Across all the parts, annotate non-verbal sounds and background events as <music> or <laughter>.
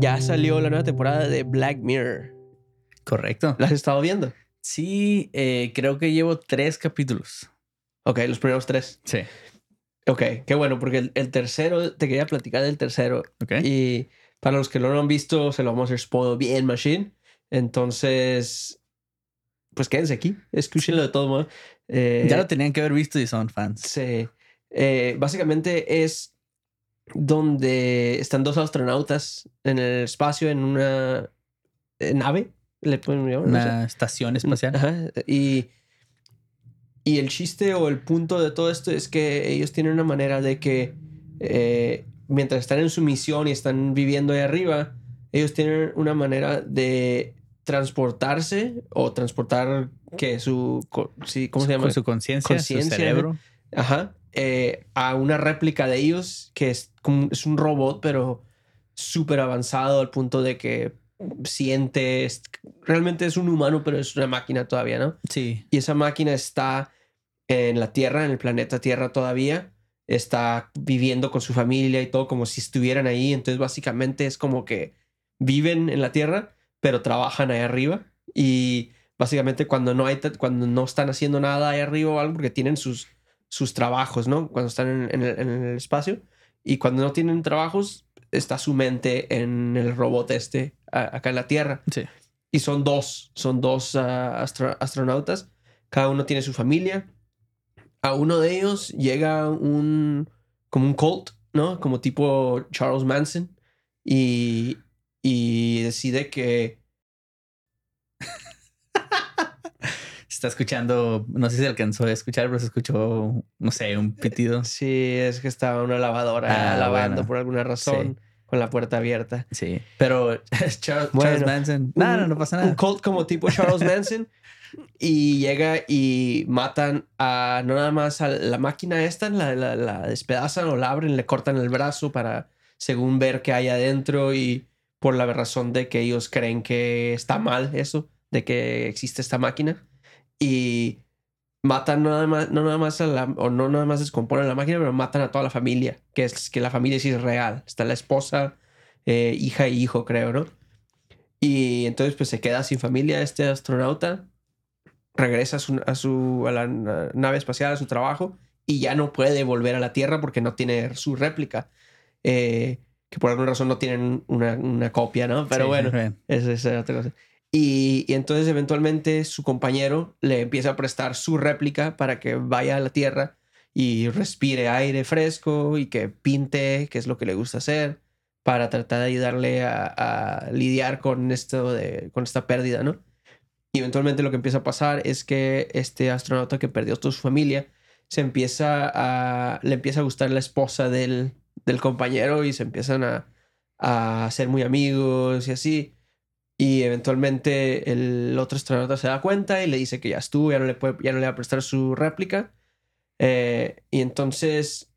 Ya salió la nueva temporada de Black Mirror. Correcto. ¿La has estado viendo? Sí, eh, creo que llevo tres capítulos. Ok, los primeros tres. Sí. Ok, qué bueno, porque el, el tercero, te quería platicar del tercero. Ok. Y para los que no lo han visto, se lo vamos a hacer spoil bien, Machine. Entonces, pues quédense aquí, escúchenlo de todo modo. Eh, ya lo tenían que haber visto y son fans. Sí. Eh, básicamente es donde están dos astronautas en el espacio en una eh, nave, le pueden llamar, no sé. Una estación espacial. Ajá, Y, y el chiste o el punto de todo esto es que ellos tienen una manera de que eh, mientras están en su misión y están viviendo ahí arriba, ellos tienen una manera de transportarse o transportar que su sí, ¿cómo se llama? Con su conciencia, su cerebro. Ajá. Eh, a una réplica de ellos que es, como- es un robot, pero súper avanzado al punto de que siente, es- realmente es un humano, pero es una máquina todavía, ¿no? Sí. Y esa máquina está en la Tierra, en el planeta Tierra todavía. Está viviendo con su familia y todo como si estuvieran ahí. Entonces básicamente es como que viven en la Tierra, pero trabajan ahí arriba. Y básicamente cuando no, hay, cuando no están haciendo nada ahí arriba o algo, porque tienen sus, sus trabajos, ¿no? Cuando están en, en el, en el espacio. Y cuando no tienen trabajos, está su mente en el robot este a- acá en la Tierra. Sí. Y son dos, son dos ah, astro- astronautas. Cada uno tiene su familia. A uno de ellos llega un, como un cult, ¿no? Como tipo Charles Manson. Y, y decide que... Se está escuchando, no sé si alcanzó a escuchar, pero se escuchó, no sé, un pitido. Sí, es que estaba una lavadora Ah, lavando bueno. por alguna razón con la puerta abierta. Sí. Pero <laughs> Charles, Bueno, Charles Manson. No, no, no pasa Un nada. cult como tipo Charles Manson. <laughs> Y llega y matan a no nada más a la máquina esta, la, la, la despedazan o la abren, le cortan el brazo para según ver qué hay adentro y por la razón de que ellos creen que está mal eso, de que existe esta máquina. Y matan no nada más, no nada más a la, o no nada más descomponen la máquina, pero matan a toda la familia, que es que la familia sí es real. Está la esposa, eh, hija y hijo, creo, ¿no? Y entonces pues se queda sin familia este astronauta, regresa a su, a, su- a la na- nave espacial, a su trabajo, y ya no puede volver a la Tierra porque no tiene su réplica. Eh, que por alguna razón no tienen una, una copia, ¿no? Pero Sí, bueno, <laughs> esa es otra cosa. Y, entonces eventualmente su compañero le empieza a prestar su réplica para que vaya a la Tierra y respire aire fresco y que pinte, que es lo que le gusta hacer, para tratar de ayudarle a, lidiar con esto de, con esta pérdida, ¿no? Eventualmente lo que empieza a pasar es que este astronauta que perdió toda su familia se empieza a, le empieza a gustar la esposa del, del compañero y se empiezan a, a ser muy amigos y así. Y eventualmente el otro astronauta se da cuenta y le dice que ya estuvo, ya no le, puede, ya no le va a prestar su réplica. Eh, y entonces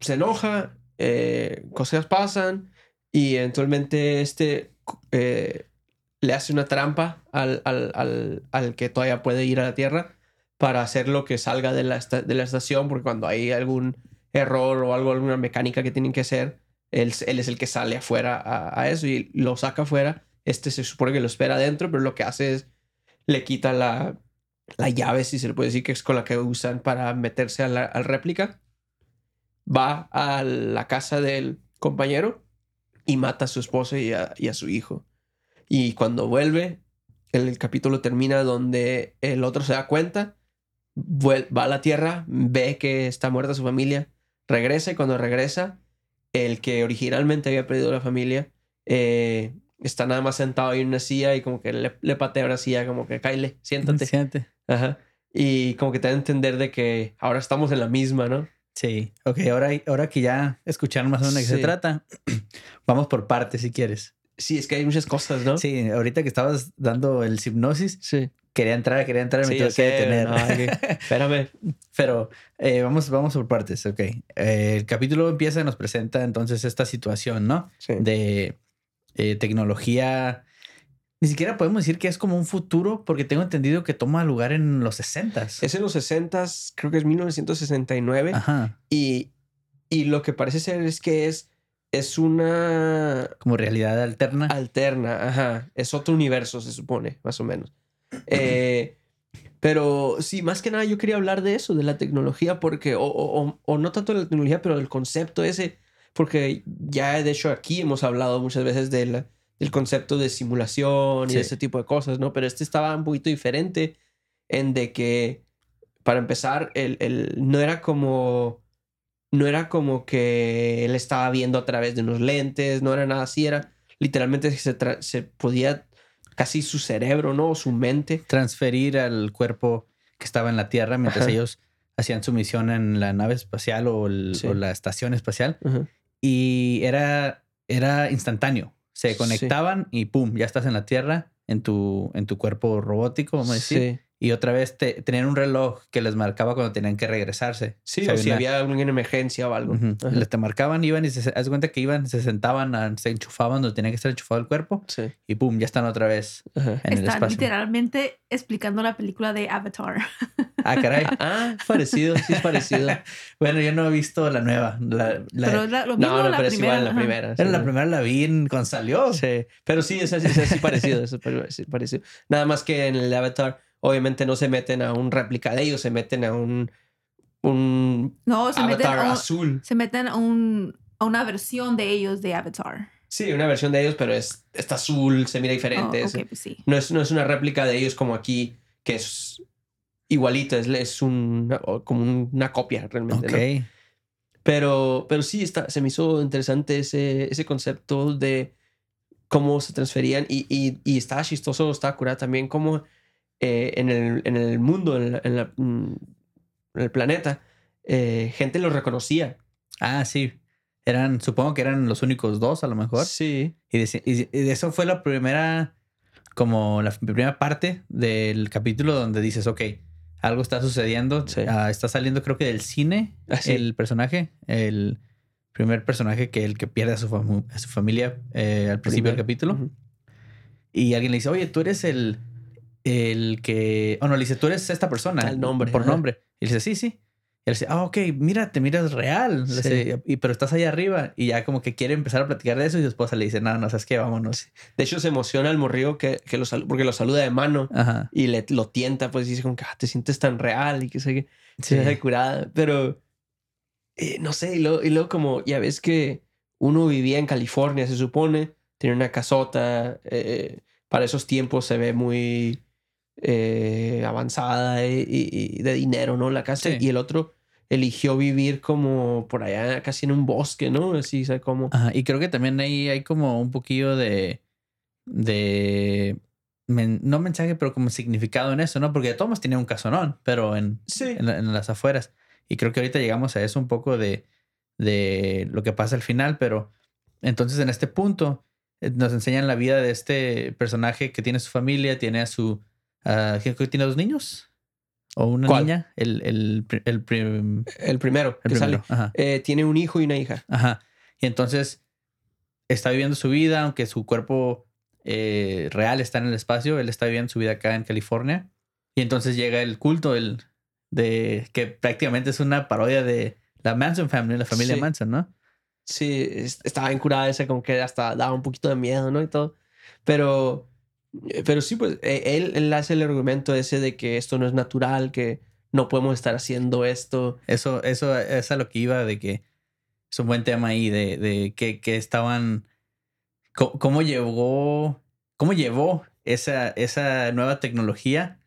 se enoja, eh, cosas pasan y eventualmente este eh, le hace una trampa al, al, al, al que todavía puede ir a la Tierra para hacer lo que salga de la, de la estación, porque cuando hay algún error o algo, alguna mecánica que tienen que hacer, él, él es el que sale afuera a, a eso y lo saca afuera. Este se supone que lo espera adentro, pero lo que hace es le quita la, la llave, si se le puede decir, que es con la que usan para meterse al réplica. Va a la casa del compañero y mata a su esposa y a, su hijo. Y cuando vuelve, el, el capítulo termina donde el otro se da cuenta, va a la tierra, ve que está muerta su familia, regresa y cuando regresa, el que originalmente había perdido la familia, eh, está nada más sentado ahí en una silla y como que le, le patea una silla, como que cáile, siéntate. Siente. Ajá. Y como que te da a entender de que ahora estamos en la misma, ¿no? Sí. Ok, ahora, ahora que ya escucharon más o menos de qué Sí. se trata, <clears throat> vamos por partes si quieres. Sí, es que hay muchas cosas, ¿no? Sí, ahorita que estabas dando el hipnosis, Sí. quería entrar, quería entrar, me Sí, tuve que detener. no, que- Espérame. Pero eh, vamos, vamos por partes, ok. Eh, el capítulo empieza y nos presenta entonces esta situación, ¿no? Sí. De eh, tecnología. Ni siquiera podemos decir que es como un futuro, porque tengo entendido que toma lugar en los 60 Es en los 60 creo que es 1969. Ajá. Y, y lo que parece ser es que es es una Como realidad alterna. alterna, ajá. Es otro universo, se supone, más o menos. Eh, pero sí, más que nada yo quería hablar de eso, de la tecnología, porque, o, o- o- o no tanto de la tecnología, pero del concepto ese, porque ya de hecho aquí hemos hablado muchas veces del, del concepto de simulación y Sí. ese tipo de cosas, ¿no? Pero este estaba un poquito diferente en de que, para empezar, el, el- no era como... No era como que él estaba viendo a través de unos lentes, no era nada así, era literalmente se, se podía casi su cerebro, ¿no? O su mente. Transferir al cuerpo que estaba en la Tierra mientras Ajá. ellos hacían su misión en la nave espacial o, el- Sí. o la estación espacial. Ajá. Y era, era instantáneo. Se Sí. conectaban y pum, ya estás en la Tierra, en tu, en tu cuerpo robótico, vamos a decir. Sí, Y otra vez te, tenían un reloj que les marcaba cuando tenían que regresarse. sí O sea, o si una- había alguna emergencia o algo. Ujú. Ajá. Les te marcaban, iban y se, haz de cuenta que iban, se sentaban, a- se enchufaban donde tenía que estar enchufado el cuerpo Sí. y pum, ya están otra vez Ajá. en el Están espacio. literalmente explicando la película de Avatar. Ah, caray. <laughs> Ah, parecido, sí es parecido. <laughs> Bueno, yo no he visto la nueva. La, la- Pero la- lo mismo no, no, la pero es igual la primera. era sí. la primera la vi en- cuando salió. Sí, pero sí, es así, es así parecido, es así parecido. Nada más que en el Avatar, obviamente no se meten a un réplica de ellos, se meten a un, un No, se meten, Avatar a, un- azul. se meten a, un- a una versión de ellos de Avatar. Sí, una versión de ellos, pero es, está azul, se mira Oh, diferente. es- ok, pues sí. no, es, no es una réplica de ellos como aquí, que es igualito, es, es un, como una copia realmente. Pero, pero sí, está, se me hizo interesante ese, ese concepto de cómo se transferían y, y, y estaba chistoso, estaba curado también como eh, en, el, en el mundo, en, la- en la- mm, en el planeta, eh, gente los reconocía. Ah, sí. Eran, supongo que eran los únicos dos, a lo mejor. Sí. Y, de, y de eso fue la primera, como la primera parte del capítulo donde dices, ok, algo está sucediendo. Sí. Ah, está saliendo, creo que del cine, Ah, sí. el personaje, el primer personaje que el que pierde a su, famu- a su familia eh, al principio del capítulo. Y alguien le dice, oye, tú eres el, el que... Oh, no, le dice, tú eres esta persona. El nombre, Por ajá. nombre. Y le dice, sí, sí. Y él dice, ah, ok, mira, te miras real. Sí. dice, "Y- pero estás ahí arriba. Y ya como que quiere empezar a platicar de eso y su esposa le dice, no, no, sabes qué, vámonos. De hecho, se emociona el morrillo que, que lo porque lo saluda de mano Ajá. y le, lo tienta, pues dice como que "Ah, te sientes tan real y que sé que Sí. se curada. Pero eh, no sé, y luego, y luego como ya ves que uno vivía en California, se supone, tiene una casota, eh, para esos tiempos se ve muy eh, avanzada y, de dinero, ¿no? La casa. Sí. Y el otro eligió vivir como por allá, casi en un bosque, ¿no? Así, ¿sabes cómo? Ajá, Y creo que también ahí hay como un poquillo de... de men- no mensaje, pero como significado en eso, ¿no? Porque Thomas tenía un casonón, pero en, Sí. en, en las afueras. Y creo que ahorita llegamos a eso un poco de, de lo que pasa al final, pero entonces en este punto eh, nos enseñan la vida de este personaje que tiene su familia, tiene a su... que tiene dos niños. O una ¿Cuál? niña. El, el, el, prim- El primero el que primero. sale. Eh, tiene un hijo y una hija. Ajá. Y entonces está viviendo su vida, aunque su cuerpo eh, real está en el espacio, él está viviendo su vida acá en California. Y entonces llega el culto, el de que prácticamente es una parodia de la Manson Family, la familia Sí. Manson, ¿no? Sí, es- estaba incurada ese, como que hasta daba un poquito de miedo, ¿no? Y todo. Pero, pero sí, pues eh, él, él hace el argumento ese de que esto no es natural, que no podemos estar haciendo esto. Eso, eso es a lo que iba de que es un buen tema ahí de, de que, que estaban. co- ¿Cómo, llevó. ¿Cómo llevó esa, esa nueva tecnología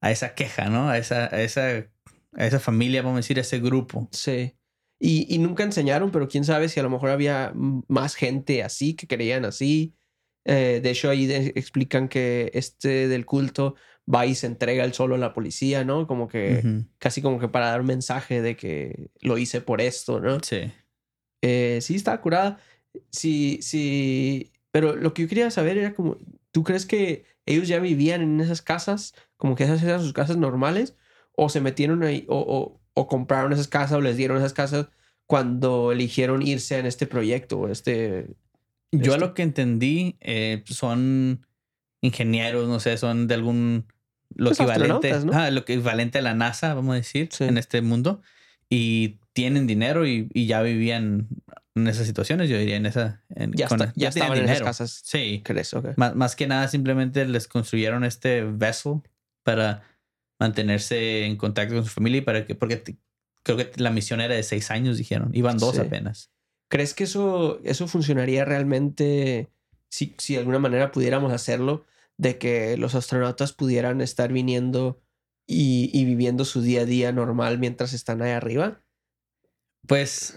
a esa queja, ¿no? A esa, a esa, a esa familia, vamos a decir, a ese grupo. Sí. Y, y nunca enseñaron, pero quién sabe si a lo mejor había más gente así que creían así. Eh, de hecho, ahí de- explican que este del culto va y se entrega él solo a la policía, ¿no? Como que casi como que para dar un mensaje de que lo hice por esto, ¿no? Sí. Eh, sí, estaba curada. Sí, sí. Pero lo que yo quería saber era como, ¿tú crees que ellos ya vivían en esas casas? Como que esas eran sus casas normales? ¿O se metieron ahí? ¿O, o, o compraron esas casas o les dieron esas casas cuando eligieron irse en este proyecto? o Este... Yo a Este- lo que entendí eh, son ingenieros, no sé, son de algún lo Pues equivalente, ah, lo equivalente a la NASA, vamos a decir, Sí. en este mundo y tienen dinero y, y ya vivían en esas situaciones, yo diría en esa... En, Ya, con- está- ya tenían estaban en esas dinero. casas. Sí. ¿Crees? Más, más que nada, simplemente les construyeron este vessel para mantenerse en contacto con su familia y para que, porque creo que la misión era de seis años, dijeron. Iban dos Sí. apenas. ¿Crees que eso, eso funcionaría realmente si, si de alguna manera pudiéramos hacerlo? De que los astronautas pudieran estar viniendo y, y viviendo su día a día normal mientras están ahí arriba. Pues,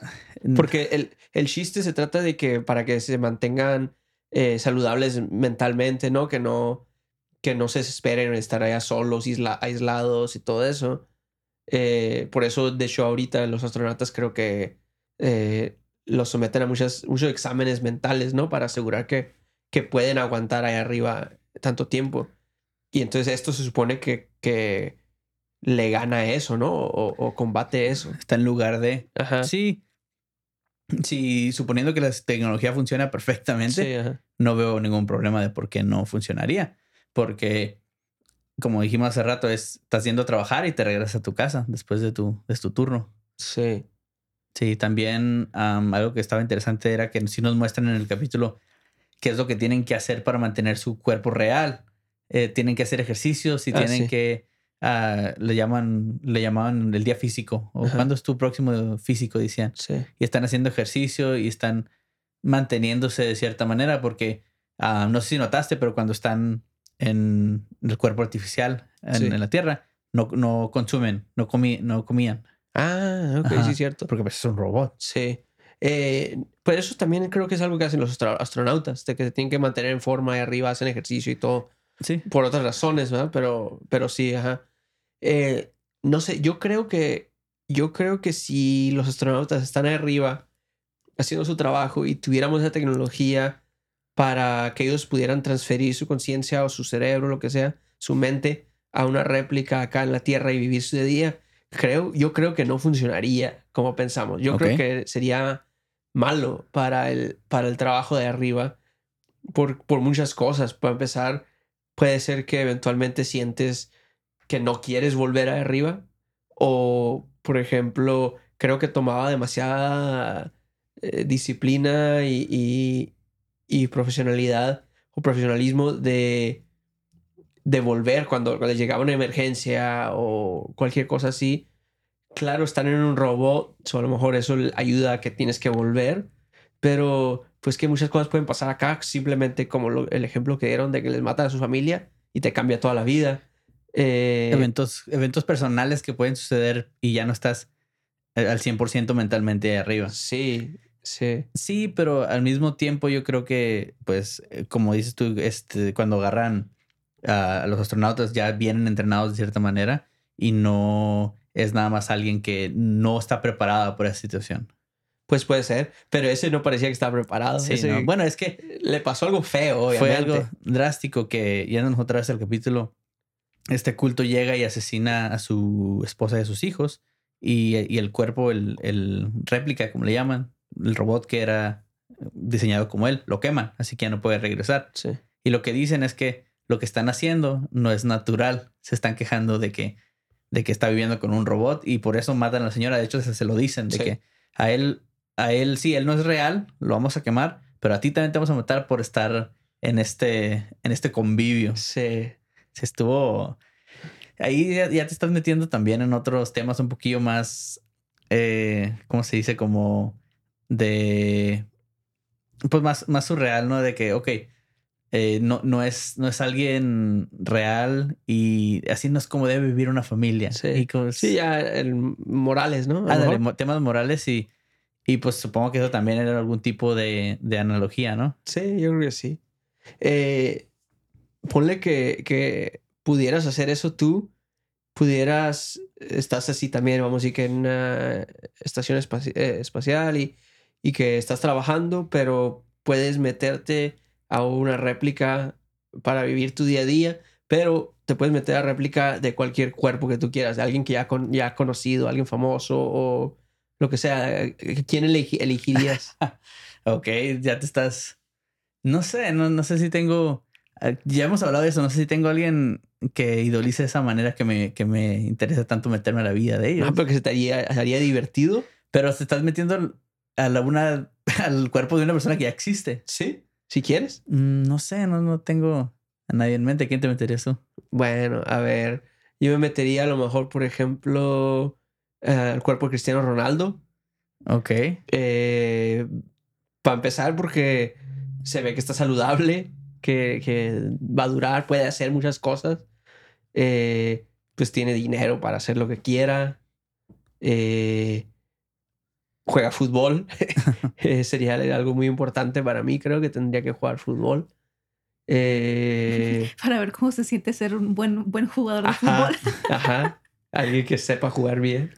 Porque el, el chiste se trata de que para que se mantengan eh, saludables mentalmente, ¿no? Que no, que no se desesperen en estar allá solos, isla- aislados y todo eso. Eh, por eso, de hecho, ahorita los astronautas creo que eh, los someten a muchas, muchos exámenes mentales, ¿no? Para asegurar que, que pueden aguantar ahí arriba tanto tiempo. Y entonces esto se supone que, que le gana eso, ¿no? O, o combate eso. está en lugar de... Ajá. Sí. Sí, suponiendo que la tecnología funciona perfectamente, Sí, ajá. no veo ningún problema de por qué no funcionaría. Porque, como dijimos hace rato, es, estás yendo a trabajar y te regresas a tu casa después de tu, de tu turno. Sí. Sí, también am, algo que estaba interesante era que sí nos muestran en el capítulo qué es lo que tienen que hacer para mantener su cuerpo real. Eh, tienen que hacer ejercicios y Ah, tienen sí. que ah, le llaman le llamaban el día físico o Ajá. cuándo es tu próximo físico decían Sí. y están haciendo ejercicio y están manteniéndose de cierta manera porque ah, no sé si notaste pero cuando están en el cuerpo artificial en, Sí. en la tierra no, no consumen no comí, no comían Ah, ok, Ajá. sí, cierto. porque pues es un robot Sí. Eh, pues eso también creo que es algo que hacen los astronautas, de que se tienen que mantener en forma y arriba hacen ejercicio y todo, sí por otras razones, ¿verdad? Pero, pero sí, ajá. Eh, no sé, yo creo que, yo creo que si los astronautas están ahí arriba haciendo su trabajo y tuviéramos esa tecnología para que ellos pudieran transferir su conciencia o su cerebro, lo que sea, su mente a una réplica acá en la Tierra y vivir su día, creo, yo creo que no funcionaría como pensamos. Yo creo que sería malo para el, para el trabajo de arriba por, por muchas cosas. Para empezar, puede ser que eventualmente sientes que no quieres volver a arriba o, por ejemplo, creo que tomaba demasiada eh, disciplina y, y- y profesionalidad o profesionalismo de, de volver cuando, cuando llegaba una emergencia o cualquier cosa así. Claro, están en un robot, so a lo mejor eso ayuda a que tienes que volver, pero pues que muchas cosas pueden pasar acá, simplemente como lo- el ejemplo que dieron de que les matan a su familia y te cambia toda la vida. Eh, eventos, eventos personales que pueden suceder y ya no estás eh, al 100% mentalmente arriba. Sí, sí. Sí, pero al mismo tiempo yo creo que, pues, eh, como dices tú, este, cuando agarran a los astronautas ya vienen entrenados de cierta manera y no es nada más alguien que no está preparado por esa situación. Pues puede ser, pero ese no parecía que estaba preparado. Sí, Ese- ¿no? Bueno, es que Le pasó algo feo, fue obviamente. algo drástico que, yéndonos otra vez al capítulo, este culto llega y asesina a su esposa y a sus hijos y, y el cuerpo, el, el réplica, como le llaman, el robot que era diseñado como él, lo queman, así que ya no puede regresar. Sí. Y lo que dicen es que lo que están haciendo no es natural. Se están quejando de que, de que está viviendo con un robot y por eso matan a la señora. De hecho, se, se lo dicen de Sí. que a él, a él sí, él no es real, lo vamos a quemar, pero a ti también te vamos a matar por estar en este, en este convivio. Sí. Se estuvo. Ahí ya, ya te estás metiendo también en otros temas un poquillo más. Eh, ¿Cómo se dice? Como de. Pues más, más surreal, ¿no? De que, ok, eh, no, no, es, no es alguien real y así no es como debe vivir una familia. Sí. Y como- Sí, ya el Morales, ¿no? A lo Ándale, mejor. mo- temas morales y, y pues supongo que eso también era algún tipo de, de analogía, ¿no? Sí, yo creo que sí. Eh, ponle que, que pudieras hacer eso tú, pudieras, estás así también, vamos a decir que en una estación espaci- eh, espacial y, y que estás trabajando, pero puedes meterte a una réplica para vivir tu día a día, pero te puedes meter a réplica de cualquier cuerpo que tú quieras, de alguien que ya, con, ya has conocido, alguien famoso o lo que sea. ¿Quién elegi- elegirías? <laughs> Ok, ya te estás. No sé, no, no sé si tengo. eh, Ya hemos hablado de eso. No sé si tengo alguien que idolice de esa manera que me, que me interesa tanto meterme a la vida de ellos. No, pero que se te haría, haría divertido. Pero te estás metiendo a la una, <laughs> al cuerpo de una persona que ya existe. Sí, si quieres. Mm, No sé, no, no tengo a nadie en mente. ¿Quién te meterías tú? Bueno, a ver, yo me metería a lo mejor, por ejemplo, eh, al cuerpo de Cristiano Ronaldo. Ok. para empezar, porque se ve que está saludable, que, que va a durar, puede hacer muchas cosas. Eh, pues tiene dinero para hacer lo que quiera. Eh, juega fútbol. <laughs> <laughs> Eh, sería algo muy importante para mí. Creo que tendría que jugar fútbol. Eh, <laughs> Para ver cómo se siente ser un buen, buen jugador de Ajá. fútbol. ajá. Alguien que sepa jugar bien.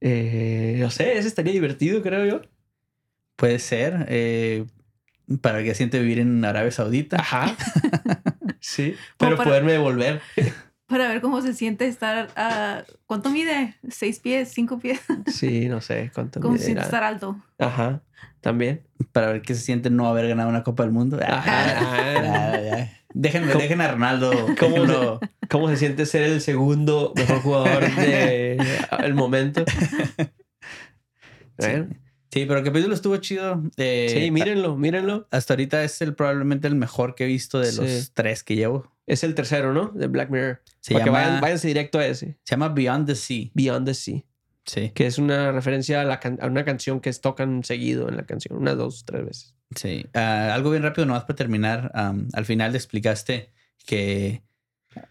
Eh, no sé, ese estaría divertido, creo yo. Puede ser. eh, para que siente vivir en Arabia Saudita. Ajá. Sí. Pero para- poderme devolver. Para ver cómo se siente estar a... ¿Cuánto mide? ¿Seis pies? ¿Cinco pies? <laughs> Sí, no sé cuánto ¿Cómo me se siente estar alto? Ajá. También. Para ver qué se siente no haber ganado una Copa del Mundo. Ajá. Ah, <laughs> ya. Dejen, ¿Cómo- dejen a Ronaldo. <laughs> cómo déjenlo- ¿Cómo se siente ser el segundo mejor jugador del momento? Bueno, Sí, pero el capítulo estuvo chido. eh, sí, mírenlo, mírenlo. Hasta ahorita es el, probablemente el mejor que he visto de los Sí. tres que llevo. Es el tercero, ¿no? De Black Mirror. Se Para que llama, vayan, váyanse directo a ese. se llama Beyond the Sea. Beyond the Sea. Sí, Que es una referencia a, la can- a una canción que tocan seguido en la canción. Unas dos, tres veces. sí. Ah, algo bien rápido, nomás para terminar. am, al final explicaste que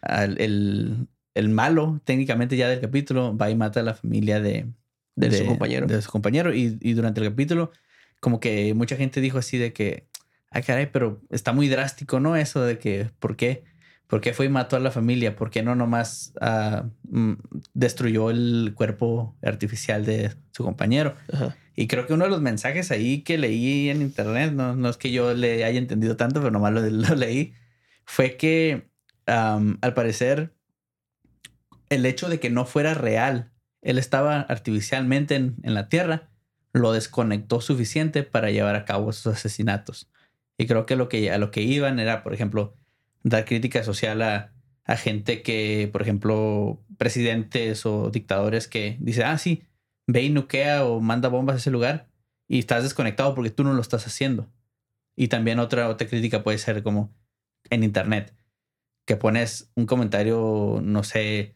al- el, el malo, técnicamente ya del capítulo, va y mata a la familia de, De su compañero. De su compañero. Y, y durante el capítulo, como que mucha gente dijo así de que, ay, caray, pero está muy drástico, ¿no? Eso de que, ¿por qué? ¿Por qué fue y mató a la familia? ¿Por qué no nomás mm, destruyó el cuerpo artificial de su compañero? Ajá. Y creo que uno de los mensajes ahí que leí en internet, no, no es que yo le haya entendido tanto, pero nomás lo, <laughs> lo leí, fue que am, al parecer el hecho de que no fuera real, él estaba artificialmente en, en la Tierra, lo desconectó suficiente para llevar a cabo esos asesinatos. Y creo que, lo que a lo que iban era, por ejemplo, dar crítica social a, a gente que, por ejemplo, presidentes o dictadores que dicen, ah, sí, ve y nuquea o manda bombas a ese lugar y estás desconectado porque tú no lo estás haciendo. Y también otra, otra crítica puede ser como en internet, que pones un comentario, no sé,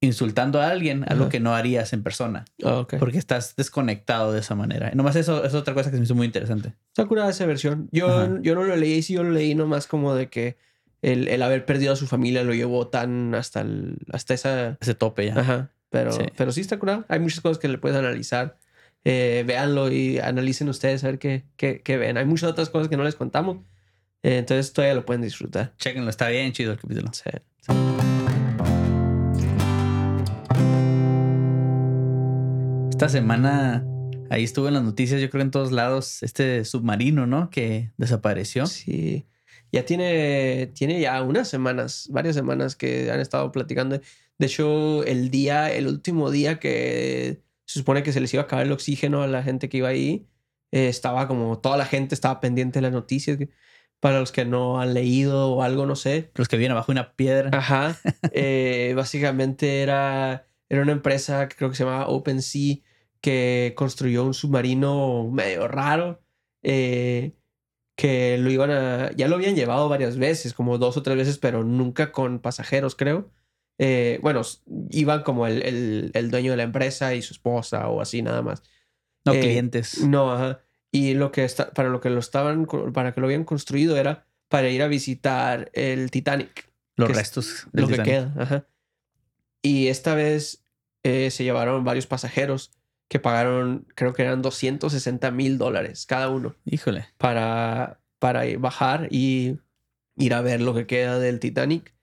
insultando a alguien, algo Ajá. que no harías en persona, Ah, ok. porque estás desconectado de esa manera. Nomás eso es otra cosa que se me hizo muy interesante. Está curada esa versión. Yo, yo no lo leí, sí, yo lo leí nomás como de que el, el haber perdido a su familia lo llevó tan hasta, el, hasta esa... Ese tope ya. Ajá. Pero Sí. pero sí está curado. Hay muchas cosas que le puedes analizar. Eh, véanlo y analicen ustedes a ver qué, qué, qué ven. Hay muchas otras cosas que no les contamos. Eh, entonces todavía lo pueden disfrutar. Chequenlo, está bien chido el capítulo. Sí. Esta semana ahí estuvo en las noticias, yo creo en todos lados, este submarino, ¿no? Que desapareció. Sí. Ya tiene, tiene ya unas semanas, varias semanas que han estado platicando. De hecho, el día, el último día que se supone que se les iba a acabar el oxígeno a la gente que iba ahí, eh, estaba como toda la gente estaba pendiente de las noticias. Para los que no han leído o algo, no sé. Los que vienen abajo de una piedra. Ajá. <laughs> Eh, básicamente era, era una empresa que creo que se llamaba OpenSea que construyó un submarino medio raro. eh, que lo iban a. Ya lo habían llevado varias veces, como dos o tres veces, pero nunca con pasajeros, creo. Eh, bueno, iban como el, el- el dueño de la empresa y su esposa o así nada más. no eh, clientes. No, ajá. Y lo que está, para lo que lo estaban, para que lo habían construido era para ir a visitar el Titanic los restos del lo que queda. Ajá. Y esta vez eh, se llevaron varios pasajeros que pagaron, creo que eran 260 mil dólares cada uno Híjole. para, para bajar y ir a ver lo que queda del Titanic.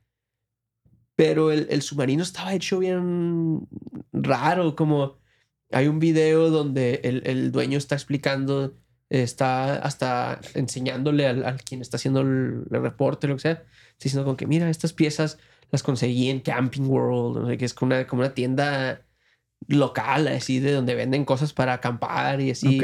Pero el, el submarino estaba hecho bien raro, como hay un video donde el, el dueño está explicando, está hasta enseñándole al, al quien está haciendo el, el reporte, lo que sea, diciendo como que mira, estas piezas las conseguí en Camping World, no sé, que es como una, como una tienda local, así, de donde venden cosas para acampar y así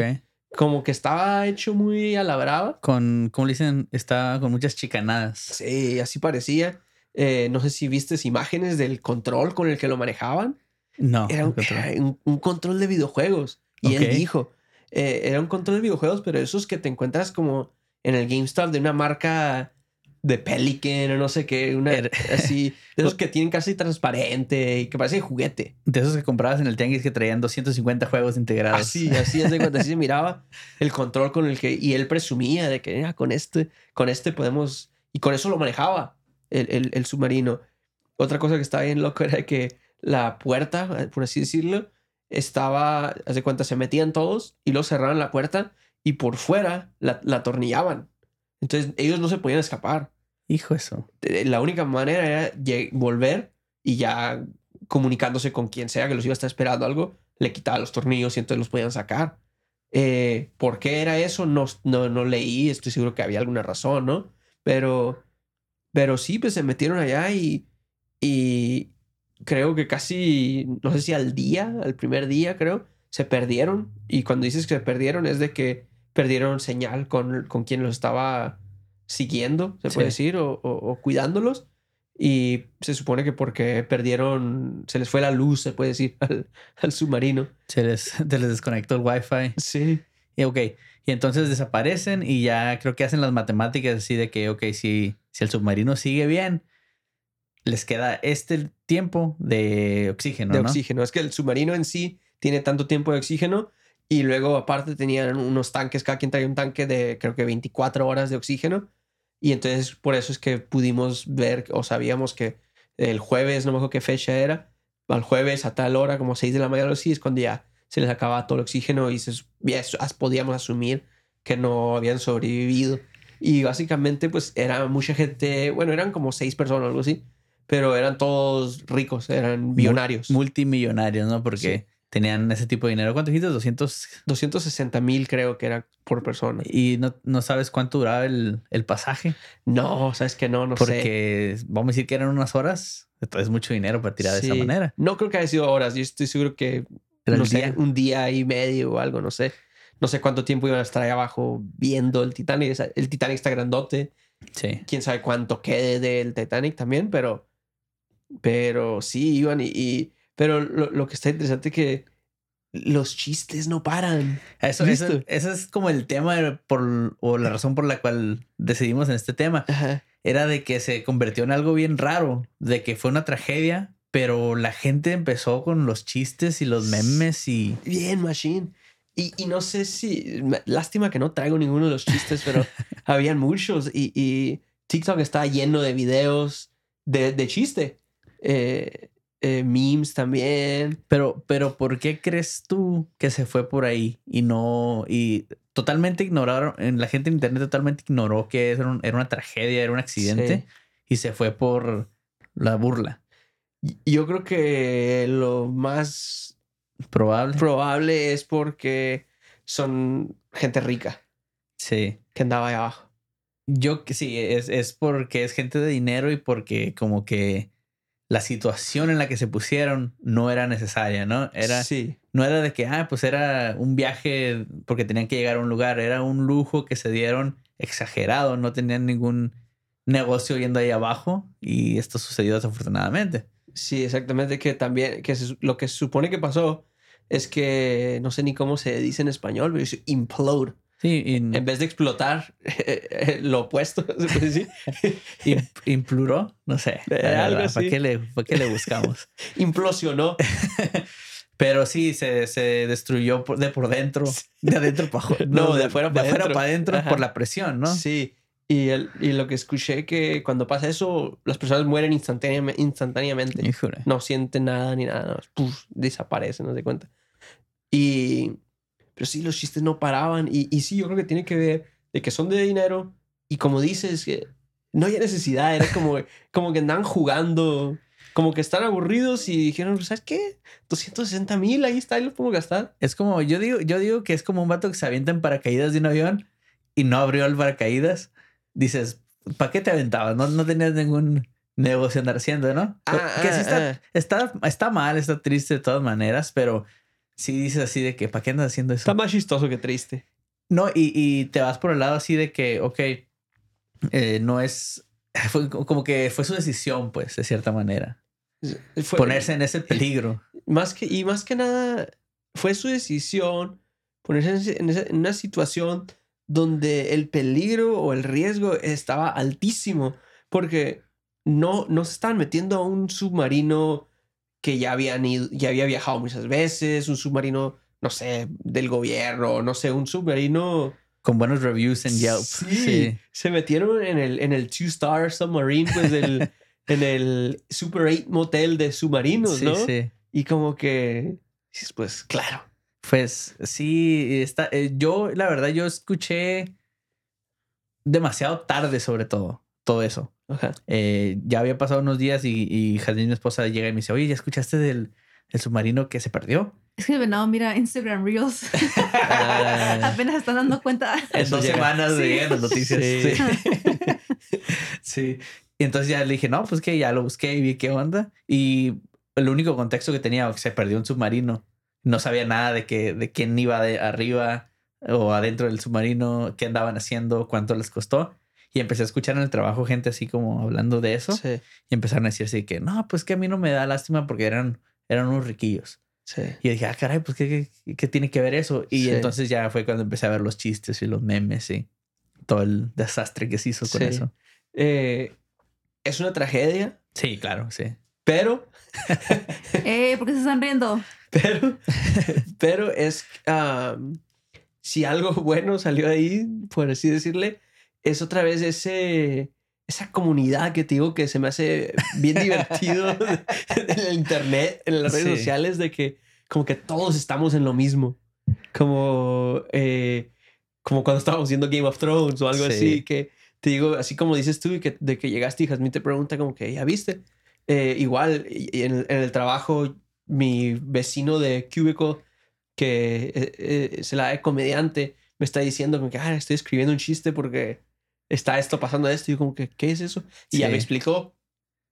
como que estaba hecho muy a la brava. Con, ¿cómo le dicen? Está con muchas chicanadas. Sí, así parecía. Eh, no sé si viste imágenes del control con el que lo manejaban. No. Era un, un control de videojuegos. Y él dijo, eh, era un control de videojuegos, pero esos que te encuentras como en el GameStop de una marca de Pelican o no sé qué, una Er- <laughs> así, de esos que tienen casi transparente y que parecen juguete. De esos que comprabas en el tianguis que traían 250 juegos integrados. Así, así, cuenta, así se <laughs> miraba el control con el que, y él presumía de que "Mira, con este, con este podemos, y con eso lo manejaba el, el- el submarino. Otra cosa que estaba bien loco era que la puerta, por así decirlo, estaba, haz de cuenta, se metían todos y luego cerraban la puerta y por fuera la, la atornillaban. Entonces ellos no se podían escapar. Hijo eso. Eh, La única manera era volver y ya comunicándose con quien sea que los iba a estar esperando algo, le quitaba los tornillos y entonces los podían sacar. Eh, ¿Por qué era eso? No, no, no leí, estoy seguro que había alguna razón, ¿no? Pero, pero sí, pues se metieron allá y, y creo que casi, no sé si al día, al primer día creo, se perdieron. Y cuando dices que se perdieron es de que perdieron señal con, con quien los estaba siguiendo, se puede Sí. decir, o, o- o cuidándolos. Y se supone que porque perdieron, se les fue la luz, se puede decir, <laughs> al, al submarino. Se les, <laughs> se les desconectó el wifi. Sí. Y ok. Y entonces desaparecen y ya creo que hacen las matemáticas así de que, ok, si, si el submarino sigue bien, les queda este tiempo de oxígeno, de ¿no? oxígeno. Es que el submarino en sí tiene tanto tiempo de oxígeno y luego aparte tenían unos tanques, cada quien traía un tanque de creo que 24 horas de oxígeno y entonces por eso es que pudimos ver o sabíamos que el jueves, no me acuerdo qué fecha era, al jueves a tal hora, como 6 de la mañana o así, es cuando ya se les acababa todo el oxígeno y se, ya podíamos asumir que no habían sobrevivido. Y básicamente pues era mucha gente, bueno, eran como seis personas o algo así, pero eran todos ricos, eran billonarios. Multimillonarios, ¿no? Porque tenían ese tipo de dinero. ¿Cuánto dijiste? 200. 260 mil creo que era por persona. Y no, no sabes cuánto duraba el, el pasaje. No, sabes que no, no sé. porque vamos a decir que eran unas horas. Entonces es mucho dinero para tirar de esa Sí. manera. No creo que haya sido horas. Yo estoy seguro que no sé, día. un día y medio o algo, no sé. No sé cuánto tiempo iban a estar ahí abajo viendo el Titanic. El Titanic está grandote. Sí. Quién sabe cuánto quede del Titanic también, pero. Pero sí, iban y. y- pero lo, lo que está interesante es que los chistes no paran. Eso, eso, ese es como el tema por, o la razón por la cual decidimos en este tema. Ajá. Era de que se convirtió en algo bien raro, de que fue una tragedia, pero la gente empezó con los chistes y los memes y Bien, Machine. Y, y no sé si. Lástima que no traigo ninguno de los chistes, pero <laughs> habían muchos. Y, y TikTok está lleno de videos de, de chiste. Eh, eh, memes también. Pero, pero ¿por qué crees tú que se fue por ahí y no, y totalmente ignoraron, la gente en internet totalmente ignoró que era, un- era una tragedia, era un accidente y se fue por la burla? Yo creo que lo más Probable. probable es porque son gente rica Sí. que andaba ahí abajo. Yo que sí, es, es porque es gente de dinero y porque como que la situación en la que se pusieron no era necesaria, ¿no? Era, Sí. no era de que, ah, pues era un viaje porque tenían que llegar a un lugar, era un lujo que se dieron exagerado, no tenían ningún negocio yendo ahí abajo y esto sucedió desafortunadamente. Sí, exactamente. Que también, que lo que se supone que pasó es que no sé ni cómo se dice en español, pero es implode. Sí, y En vez de explotar, <laughs> lo opuesto, <laughs> se puede decir. <laughs> im- imploró, no sé, Eh, algo ¿para qué le, para qué le buscamos? Implosionó. Pero sí, se, se destruyó por- de por dentro, de adentro para afuera. No, de afuera pa' dentro. para adentro Ajá. por la presión, ¿no? Sí. Y, el, y lo que escuché que cuando pasa eso, las personas mueren instantáneame- instantáneamente. Híjole. No sienten nada ni nada. no, puf, desaparecen, no se cuenta. Y. Pero sí, los chistes no paraban. Y, y sí, yo creo que tiene que ver de que son de dinero. Y como dices, que no hay necesidad. Era como, <laughs> como que andaban jugando. Como que están aburridos y dijeron, ¿sabes qué? 260 mil, ahí está, ahí lo podemos gastar. Es como, yo digo, yo digo que es como un vato que se avienta en paracaídas de un avión y no abrió el paracaídas. Dices, ¿para qué te aventabas? No, no tenías ningún negocio andar haciendo, ¿no? Ah, que sí ah, está, ah. está, está mal, está triste de todas maneras, pero sí dices así de que, ¿para qué andas haciendo eso? Está más chistoso que triste. No, y, y te vas por el lado así de que, ok, eh, no es, <laughs> fue como que fue su decisión, pues, de cierta manera. Fue- Ponerse en ese peligro. Más que, y más que nada, fue su decisión, ponerse en, esa- en una situación donde el peligro o el riesgo estaba altísimo porque no, no se estaban metiendo a un submarino que ya habían ido- ya había viajado muchas veces, un submarino, no sé, del gobierno, no sé, un submarino Con buenos reviews en Yelp. Sí, se metieron en el, en el Two Star Submarine, pues del, <laughs> en el Super 8 motel de submarinos, Sí, ¿no? sí. Y como que, pues claro. Pues sí, está, eh, yo la verdad yo escuché demasiado tarde sobre todo, todo eso. Ajá. Eh, ya había pasado unos días y, y Jazmín, mi esposa, llega y me dice, oye, ¿ya escuchaste del, del submarino que se perdió? Es que el venado mira Instagram Reels. Ah, <laughs> Apenas están dando cuenta. en dos semanas Sí. llegan las noticias. Sí. <laughs> Sí. Sí. Y entonces ya le dije, no, pues que ya lo busqué y vi qué onda. Y el único contexto que tenía, que se perdió un submarino. No sabía nada de, que, de quién iba de arriba o adentro del submarino, qué andaban haciendo, cuánto les costó. Y empecé a escuchar en el trabajo gente así como hablando de eso. Sí, Y empezaron a decir así que, no, pues que a mí no me da lástima porque eran, eran unos riquillos. sí. Y yo dije, ah, caray, pues ¿qué, qué, qué tiene que ver eso? Y Sí. entonces ya fue cuando empecé a ver los chistes y los memes y todo el desastre que se hizo con Sí. eso. Eh, es una tragedia, Sí, claro, sí. pero, <laughs> Eh, ¿por qué se están riendo? pero, pero es, um, si algo bueno salió ahí, por así decirle, es otra vez ese, esa comunidad que te digo que se me hace bien divertido <laughs> en el internet, en las redes Sí. sociales, de que como que todos estamos en lo mismo. Como, eh, como cuando estábamos viendo Game of Thrones o algo Sí. así, que te digo, así como dices tú, y que, de que llegaste y Jasmine te pregunta como que, ¿ya viste? Eh, igual, en, el- en el trabajo, mi vecino de Cubicle, que eh, se la de comediante, me está diciendo como que, ah, estoy escribiendo un chiste porque está esto pasando esto. Y yo como que, ¿qué es eso? Y ya me explicó.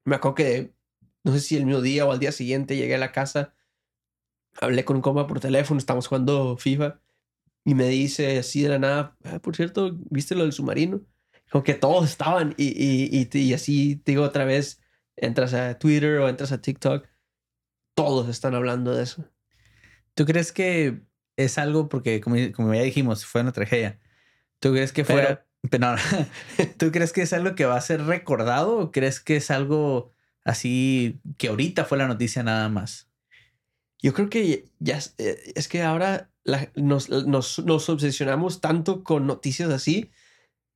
Me acuerdo que, no sé si el mismo día o al día siguiente llegué a la casa, hablé con un compa por teléfono, estamos jugando FIFA, y me dice así de la nada, ah, por cierto, ¿viste lo del submarino? Como que todos estaban y, y, y, así, te digo otra vez, entras a Twitter o entras a TikTok, todos están hablando de eso. ¿Tú crees que es algo, porque como, como ya dijimos, fue una tragedia? ¿Tú crees que fuera... Pero <laughs> ¿Tú crees que es algo que va a ser recordado o crees que es algo así que ahorita fue la noticia nada más? Yo creo que ya es, eh, que ahora la- nos, nos, nos obsesionamos tanto con noticias así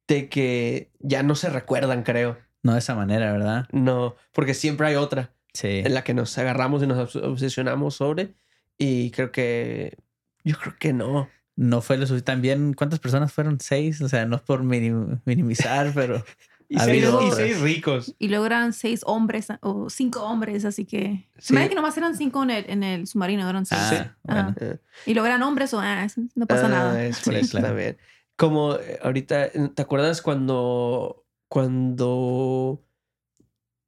de que ya no se recuerdan, creo. No de esa manera, ¿verdad? No, porque siempre hay otra Sí. en la que nos agarramos y nos obs- obsesionamos sobre. Y creo que. Yo creo que no. No fue lo suficiente. También, ¿cuántas personas fueron? Seis. O sea, no es por minim- minimizar, pero <laughs> Y, Ha seis, y ricos. Y luego eran seis hombres o cinco hombres, así que. Sí. Me da que nomás eran cinco en el, en el submarino, eran seis. Ah, bueno. Eh, Y luego eran hombres o ah, no pasa ah, nada. Es por Sí, eso claro. también. Como eh, ahorita, ¿te acuerdas cuando, cuando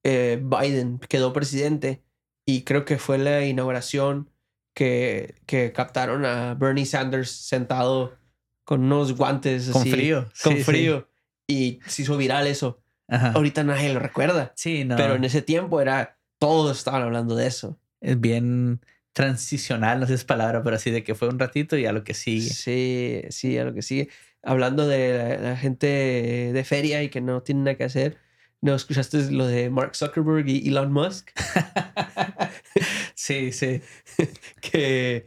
eh, Biden quedó presidente? Y creo que fue la inauguración que, que captaron a Bernie Sanders sentado con unos guantes Con así, frío. Con Sí, sí. frío. Y se hizo viral eso. Ajá. Ahorita nadie lo recuerda. Sí, no. Pero en ese tiempo era, todos estaban hablando de eso. Es bien transicional, no sé si es palabra, pero así de que fue un ratito y a lo que sigue. Sí, sí, a lo que sigue. Hablando de la, la gente de feria y que no tiene nada que hacer, ¿no escuchaste lo de Mark Zuckerberg y Elon Musk? <laughs> sí, sí. <laughs> que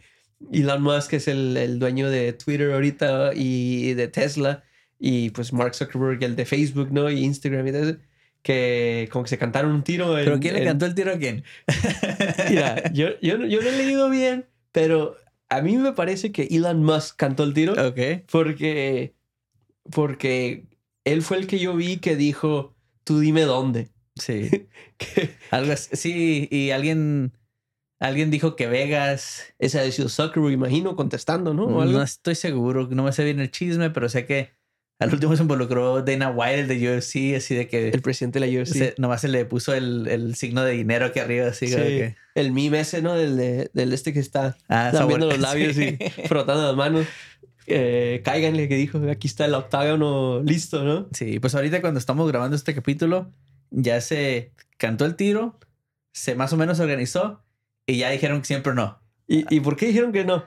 Elon Musk es el, el dueño de Twitter ahorita y de Tesla y pues Mark Zuckerberg el de Facebook, ¿no? Y Instagram y todo eso, que como que se cantaron un tiro. en- ¿Pero quién le en- cantó el tiro a quién? <laughs> Mira, yo, yo, no- yo no he leído bien, pero a mí me parece que Elon Musk cantó el tiro. ok. Porque, porque él fue el que yo vi que dijo, tú dime dónde. Sí. <laughs> Que Algo así. Sí, y alguien, alguien dijo que Vegas. ese ha sido Zuckerberg, imagino, contestando, ¿no? O No, estoy seguro, no me sé bien el chisme, pero sé que al último se involucró Dana White, el de UFC, así de que El presidente de la UFC. se- nomás se le puso el, el signo de dinero aquí arriba, así Sí. que. El meme ese, ¿no? Del, de- del este que está Ah, lambiendo los labios <laughs> sí. y frotando las manos. Eh, cáiganle, que dijo, aquí está el octágono listo, ¿no? Sí, pues ahorita cuando estamos grabando este capítulo, ya se cantó el tiro, se más o menos organizó y ya dijeron que siempre no. ¿Y, ¿Y por qué dijeron que no?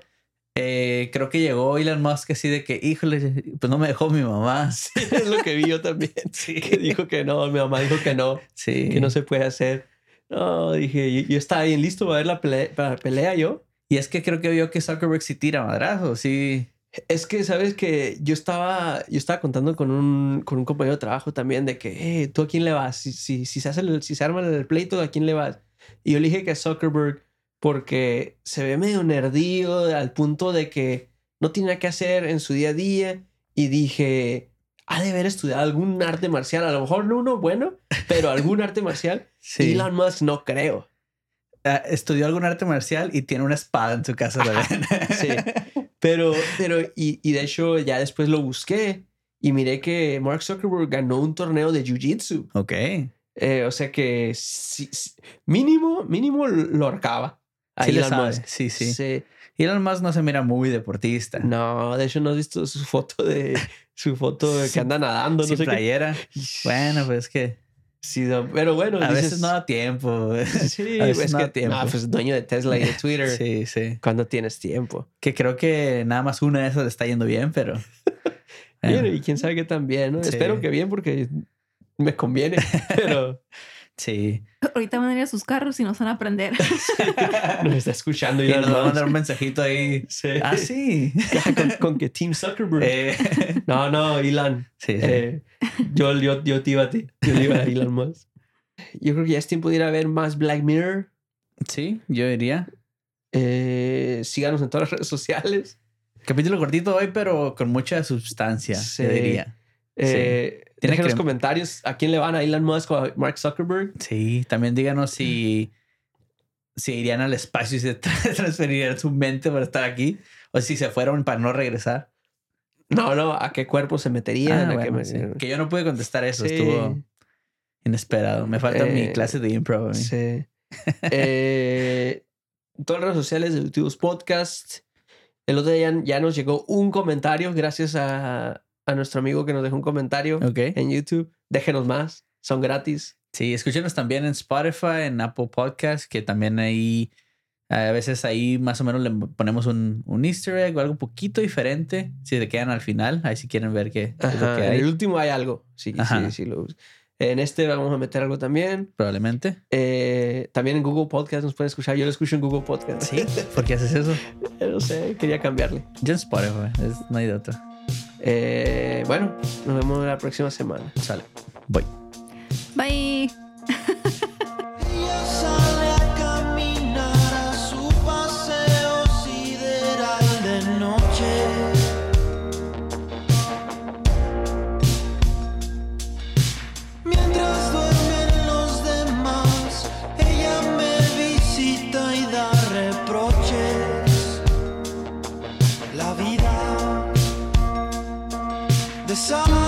Eh, creo que llegó Elon Musk así de que, híjole, pues no me dejó mi mamá. <laughs> es lo que vi yo también. <laughs> Sí. Que dijo que no, mi mamá dijo que no, Sí. que no se puede hacer. No, dije, yo, estaba bien listo para ver la pelea, para la pelea yo. Y es que creo que vio que Zuckerberg sí tira madrazos, sí. Es que, ¿sabes? Que yo estaba, yo estaba contando con un, con un compañero de trabajo también de que, eh, ¿tú a quién le vas? Si, si, si, se hace el- si se arma el pleito, ¿a quién le vas? Y yo le dije que Zuckerberg porque se ve medio nerdío al punto de que no tiene nada que hacer en su día a día. Y dije, ha de haber estudiado algún arte marcial. A lo mejor no uno bueno, pero algún arte marcial. <laughs> Sí. Elon Musk no creo. Ah, estudió algún arte marcial y tiene una espada en su casa también. <laughs> Sí. <laughs> Pero, pero, y, y de hecho ya después lo busqué y miré que Mark Zuckerberg ganó un torneo de Jiu-Jitsu. ok. Eh, o sea que sí- sí- mínimo, mínimo lo ahorcaba. Sí Elon sabe. Musk. Sí, sí. Sí. Elon Musk no se mira muy deportista. No, de hecho no has visto su foto de su foto de que anda nadando, no Sin sé qué. playera. Bueno, pues es que Sí, no, pero bueno, a dices- veces no da tiempo. <laughs> Sí, a veces es no que da tiempo. no, pues dueño de Tesla y de Twitter. <laughs> Sí, sí. Cuando tienes tiempo. Que creo que nada más una de esas le está yendo bien, pero. <laughs> Bueno, y quién sabe qué tan bien, ¿no? Sí. Espero que bien porque me conviene, pero sí. <laughs> Ahorita van a ir a sus carros y nos van a aprender. <laughs> <laughs> nos está escuchando Y nos va a mandar un mensajito ahí. Sí. Ah, sí. con, con que Team Zuckerberg. Eh, No, no, Elon. sí, sí. Eh, yo, yo, yo te iba a ti. Yo le iba a Elon Musk. Yo creo que ya es tiempo de ir a ver más Black Mirror. Sí, yo diría. Eh, síganos en todas las redes sociales. Capítulo cortito hoy, pero con mucha sustancia, Sí. yo diría. Eh, Tiene dejen que- los comentarios a quién le van, a Elon Musk o a Mark Zuckerberg. Sí, también díganos si, si irían al espacio y se tra- <laughs> transferirían su mente para estar aquí o si se fueron para no regresar. No, no, a qué cuerpo se meterían. Ah, a qué bueno, me- sí. Que yo no pude contestar eso, Sí. estuvo inesperado. Me falta mi Eh, clase de improv. a mí. Sí. Eh, todas las redes sociales de YouTube Podcast. El otro día ya, ya nos llegó un comentario gracias a, a nuestro amigo que nos dejó un comentario Ok. en YouTube. Déjenos más, son gratis. Sí, escúchenos también en Spotify, en Apple Podcast, que también ahí a veces ahí más o menos le ponemos un, un easter egg o algo poquito diferente. Si se quedan al final, ahí si quieren ver qué es lo Ajá, que En hay, el último hay algo. Sí, Ajá. sí, sí. Lo, en este vamos a meter algo también. probablemente. Eh, también en Google Podcast nos pueden escuchar. Yo lo escucho en Google Podcast. Sí, ¿por qué haces eso? <laughs> no sé, quería cambiarle. Yo en Spotify, es- no hay de otro. Eh, bueno, nos vemos la próxima semana. Sale. Voy. Bye. <laughs> La vida de sábado